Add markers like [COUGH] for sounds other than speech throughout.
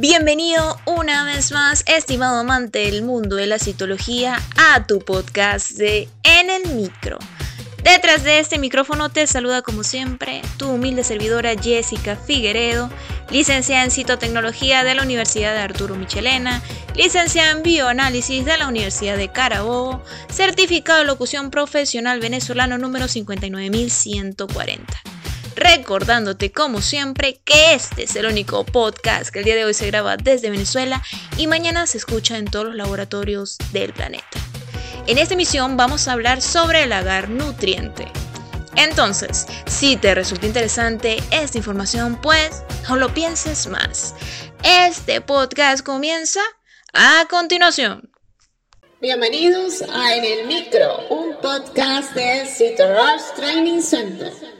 Bienvenido una vez más, estimado amante del mundo de la citología, a tu podcast de En el Micro. Detrás de este micrófono te saluda como siempre tu humilde servidora Jessica Figueredo, licenciada en citotecnología de la Universidad de Arturo Michelena, licenciada en bioanálisis de la Universidad de Carabobo, certificado de locución profesional venezolano número 59140 recordándote como siempre que este es el único podcast que el día de hoy se graba desde Venezuela y mañana se escucha en todos los laboratorios del planeta. En esta emisión vamos a hablar sobre el agar nutriente. Entonces, si te resulta interesante esta información, pues no lo pienses más. Este podcast comienza a continuación. Bienvenidos a En el Micro, un podcast de Rush Training Center.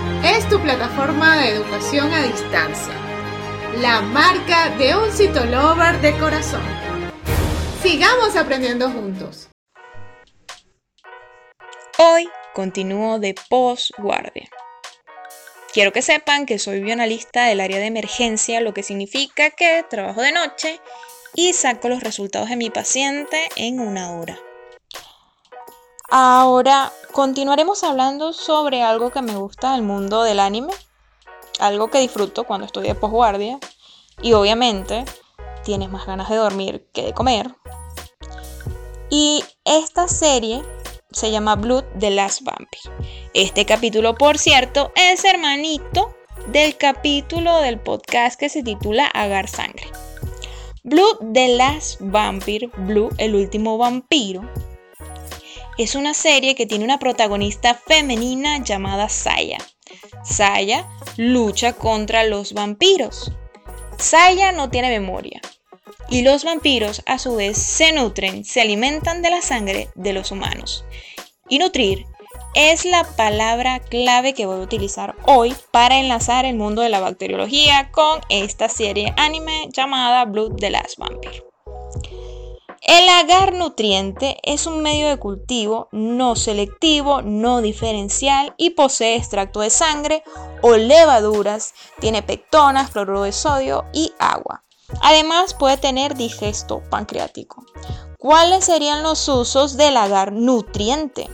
es tu plataforma de educación a distancia, la marca de un citolover de corazón. Sigamos aprendiendo juntos. Hoy continúo de postguardia. Quiero que sepan que soy bioanalista del área de emergencia, lo que significa que trabajo de noche y saco los resultados de mi paciente en una hora. Ahora continuaremos hablando sobre algo que me gusta del mundo del anime, algo que disfruto cuando estoy de posguardia y obviamente tienes más ganas de dormir que de comer. Y esta serie se llama Blood the Last Vampire. Este capítulo, por cierto, es hermanito del capítulo del podcast que se titula Agar Sangre. Blood the Last Vampire, Blue, el último vampiro, es una serie que tiene una protagonista femenina llamada Saya. Saya lucha contra los vampiros. Saya no tiene memoria. Y los vampiros a su vez se nutren, se alimentan de la sangre de los humanos. Y nutrir es la palabra clave que voy a utilizar hoy para enlazar el mundo de la bacteriología con esta serie anime llamada Blood the Last Vampire. El agar nutriente es un medio de cultivo no selectivo, no diferencial y posee extracto de sangre o levaduras, tiene pectonas, cloruro de sodio y agua. Además puede tener digesto pancreático. ¿Cuáles serían los usos del agar nutriente?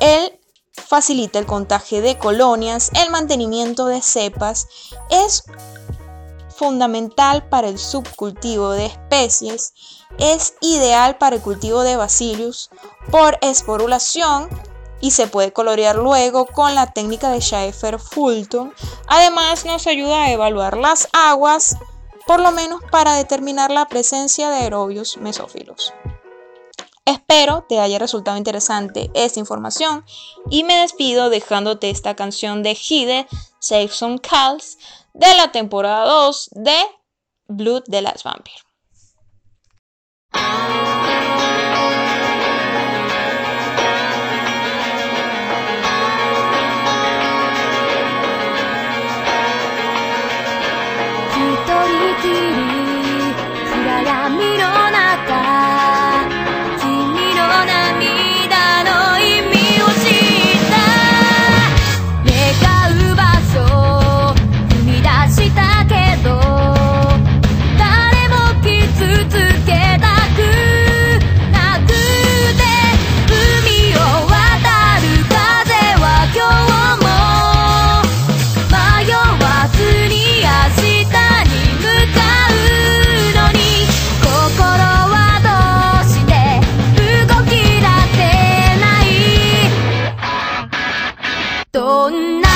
Él facilita el contagio de colonias, el mantenimiento de cepas, es fundamental para el subcultivo de especies, es ideal para el cultivo de bacillus por esporulación y se puede colorear luego con la técnica de Schaefer-Fulton. Además nos ayuda a evaluar las aguas, por lo menos para determinar la presencia de aerobios mesófilos. Espero te haya resultado interesante esta información y me despido dejándote esta canción de Hide, Save Some Calls, de la temporada 2 de Blood the Last Vampire. Dona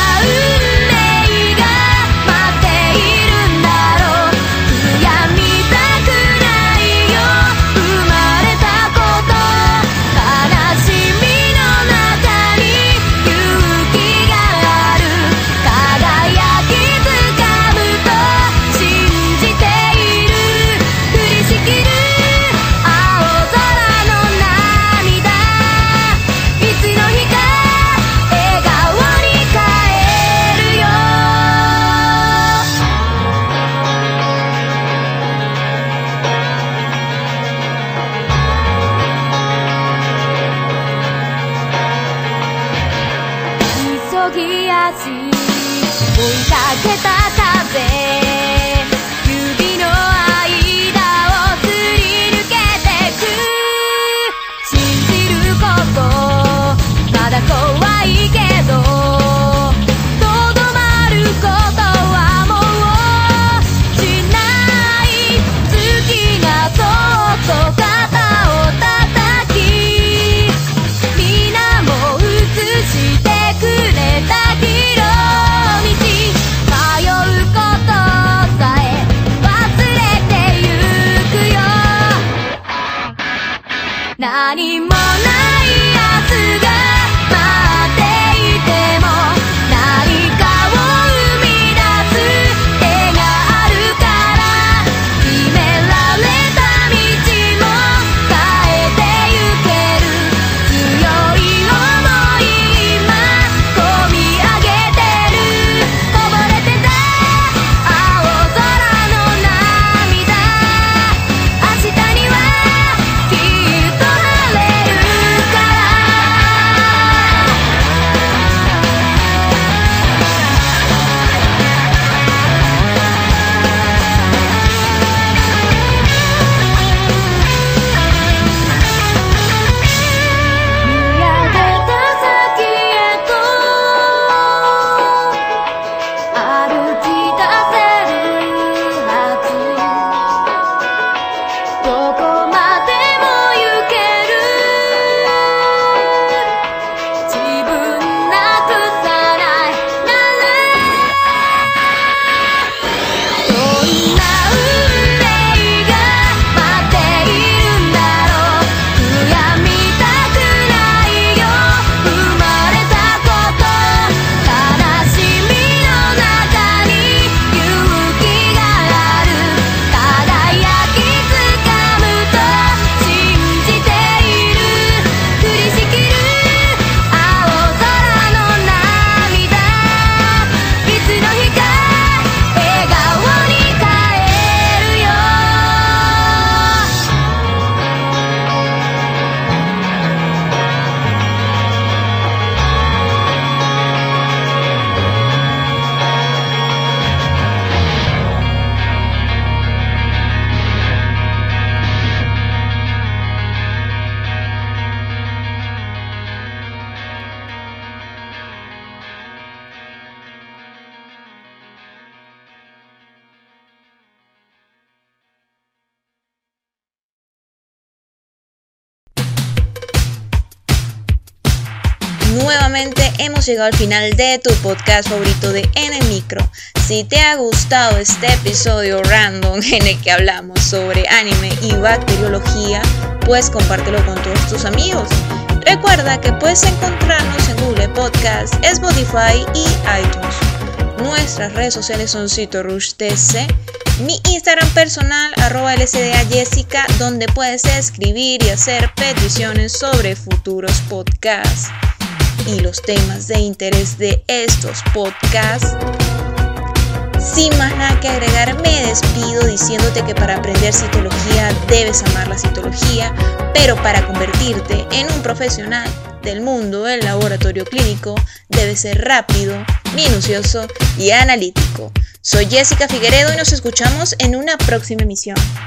けたもないやつが Nuevamente hemos llegado al final de tu podcast favorito de En Micro. Si te ha gustado este episodio random [LAUGHS] en el que hablamos sobre anime y bacteriología, pues compártelo con todos tus amigos. Recuerda que puedes encontrarnos en Google Podcast, Spotify y iTunes. Nuestras redes sociales son CitoRushTC, mi Instagram personal arroba LSDA Jessica, donde puedes escribir y hacer peticiones sobre futuros podcasts y los temas de interés de estos podcasts. Sin más nada que agregar, me despido diciéndote que para aprender citología debes amar la citología, pero para convertirte en un profesional del mundo del laboratorio clínico debes ser rápido, minucioso y analítico. Soy Jessica Figueredo y nos escuchamos en una próxima emisión.